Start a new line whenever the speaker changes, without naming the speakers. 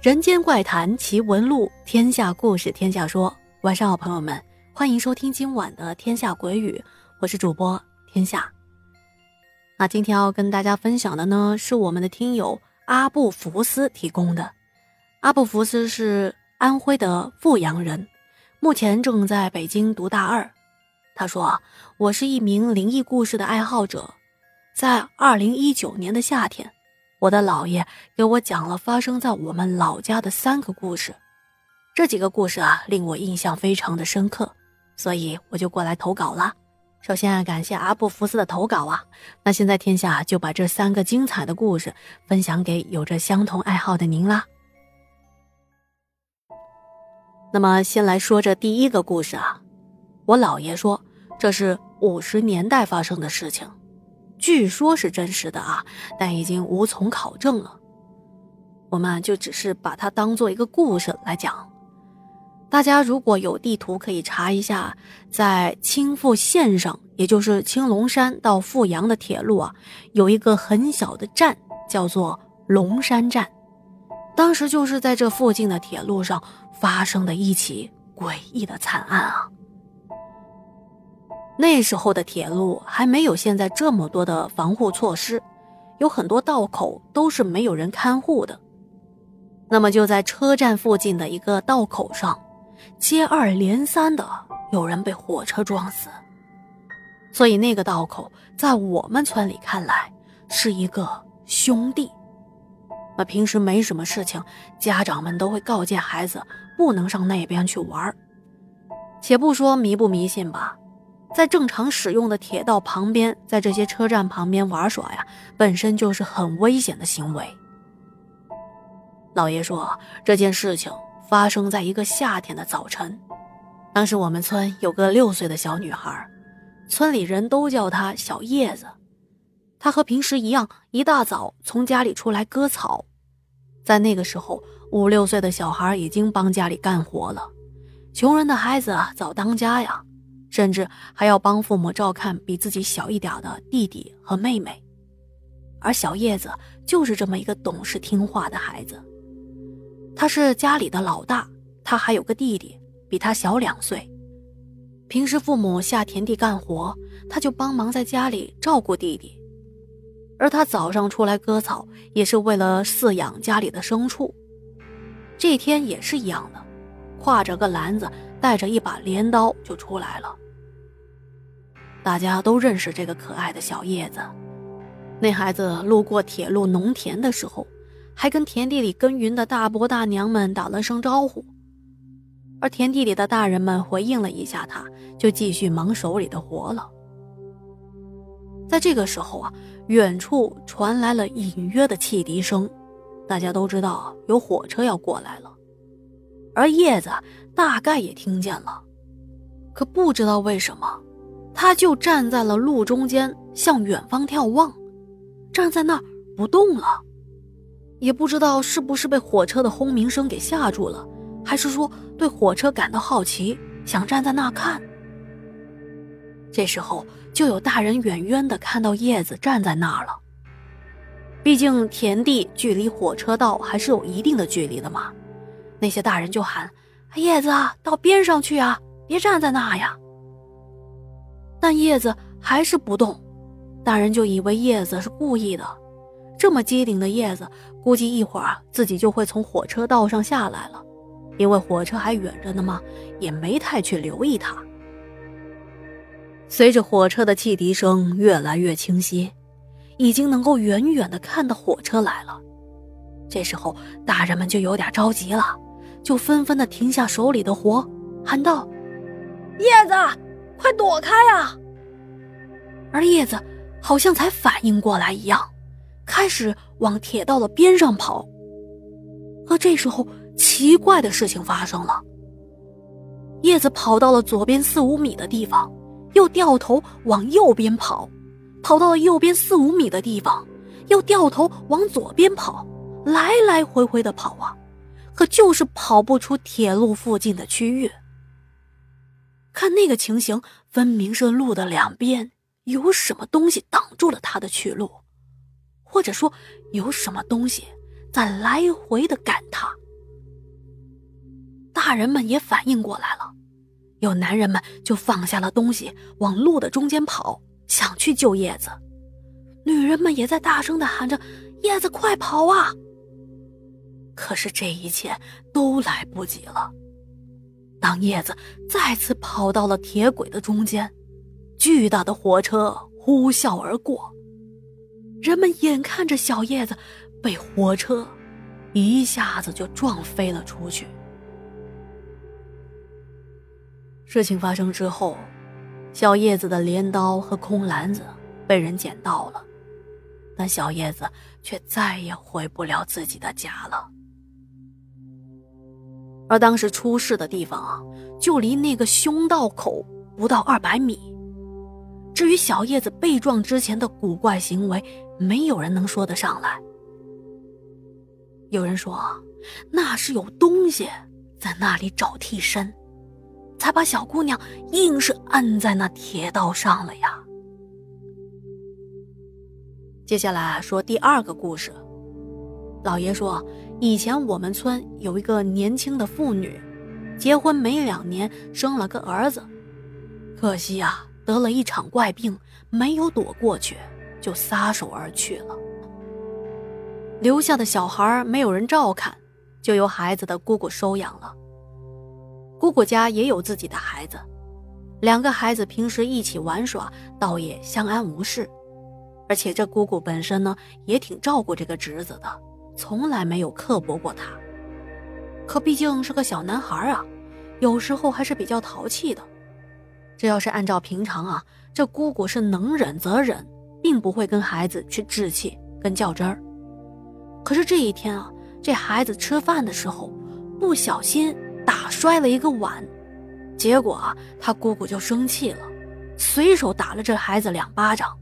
人间怪谈奇闻录，天下故事天下说。晚上好，朋友们，欢迎收听今晚的《天下鬼语》，我是主播天下。那今天要跟大家分享的呢，是我们的听友阿布福斯提供的。阿布福斯是安徽的阜阳人，目前正在北京读大二。他说：“我是一名灵异故事的爱好者，在二零一九年的夏天。”我的姥爷给我讲了发生在我们老家的三个故事，这几个故事啊令我印象非常的深刻，所以我就过来投稿了。首先啊感谢阿布福斯的投稿啊，那现在天下就把这三个精彩的故事分享给有着相同爱好的您啦。那么先来说这第一个故事啊，我姥爷说这是五十年代发生的事情。据说是真实的啊，但已经无从考证了。我们就只是把它当做一个故事来讲。大家如果有地图，可以查一下，在青阜线上，也就是青龙山到阜阳的铁路啊，有一个很小的站，叫做龙山站。当时就是在这附近的铁路上发生的一起诡异的惨案啊。那时候的铁路还没有现在这么多的防护措施，有很多道口都是没有人看护的。那么就在车站附近的一个道口上，接二连三的有人被火车撞死。所以那个道口在我们村里看来是一个凶地。那平时没什么事情，家长们都会告诫孩子不能上那边去玩。且不说迷不迷信吧。在正常使用的铁道旁边，在这些车站旁边玩耍呀，本身就是很危险的行为。老爷说，这件事情发生在一个夏天的早晨，当时我们村有个六岁的小女孩，村里人都叫她小叶子。她和平时一样，一大早从家里出来割草。在那个时候，五六岁的小孩已经帮家里干活了，穷人的孩子早当家呀。甚至还要帮父母照看比自己小一点的弟弟和妹妹，而小叶子就是这么一个懂事听话的孩子。他是家里的老大，他还有个弟弟，比他小两岁。平时父母下田地干活，他就帮忙在家里照顾弟弟。而他早上出来割草，也是为了饲养家里的牲畜。这天也是一样的，挎着个篮子，带着一把镰刀就出来了。大家都认识这个可爱的小叶子。那孩子路过铁路农田的时候，还跟田地里耕耘的大伯大娘们打了声招呼。而田地里的大人们回应了一下他，就继续忙手里的活了。在这个时候啊，远处传来了隐约的汽笛声，大家都知道有火车要过来了。而叶子大概也听见了，可不知道为什么。他就站在了路中间，向远方眺望，站在那儿不动了，也不知道是不是被火车的轰鸣声给吓住了，还是说对火车感到好奇，想站在那看。这时候就有大人远远的看到叶子站在那儿了，毕竟田地距离火车道还是有一定的距离的嘛，那些大人就喊：“叶子，到边上去啊，别站在那呀。”但叶子还是不动，大人就以为叶子是故意的。这么机灵的叶子，估计一会儿自己就会从火车道上下来了，因为火车还远着呢嘛，也没太去留意它。随着火车的汽笛声越来越清晰，已经能够远远的看到火车来了。这时候，大人们就有点着急了，就纷纷的停下手里的活，喊道：“叶子！”快躲开啊！而叶子好像才反应过来一样，开始往铁道的边上跑。可这时候，奇怪的事情发生了。叶子跑到了左边四五米的地方，又掉头往右边跑，跑到了右边四五米的地方，又掉头往左边跑，来来回回的跑啊，可就是跑不出铁路附近的区域。看那个情形，分明是路的两边有什么东西挡住了他的去路，或者说有什么东西在来回的赶他，大人们也反应过来了，有男人们就放下了东西，往路的中间跑，想去救叶子。女人们也在大声的喊着：“叶子，快跑啊！”可是这一切都来不及了。当叶子再次跑到了铁轨的中间，巨大的火车呼啸而过，人们眼看着小叶子被火车一下子就撞飞了出去。事情发生之后，小叶子的镰刀和空篮子被人捡到了，但小叶子却再也回不了自己的家了。而当时出事的地方啊，就离那个凶道口不到二百米。至于小叶子被撞之前的古怪行为，没有人能说得上来。有人说，那是有东西在那里找替身。才把小姑娘硬是按在那铁道上了呀。接下来说第二个故事。老爷说，以前我们村有一个年轻的妇女，结婚没两年生了个儿子，可惜啊，得了一场怪病，没有躲过去，就撒手而去了。留下的小孩没有人照看，就由孩子的姑姑收养了。姑姑家也有自己的孩子，两个孩子平时一起玩耍，倒也相安无事。而且这姑姑本身呢，也挺照顾这个侄子的，从来没有刻薄过他。可毕竟是个小男孩啊，有时候还是比较淘气的。这要是按照平常啊，这姑姑是能忍则忍，并不会跟孩子去置气跟较真儿。可是这一天啊，这孩子吃饭的时候，不小心。打摔了一个碗，结果啊，他姑姑就生气了，随手打了这孩子两巴掌，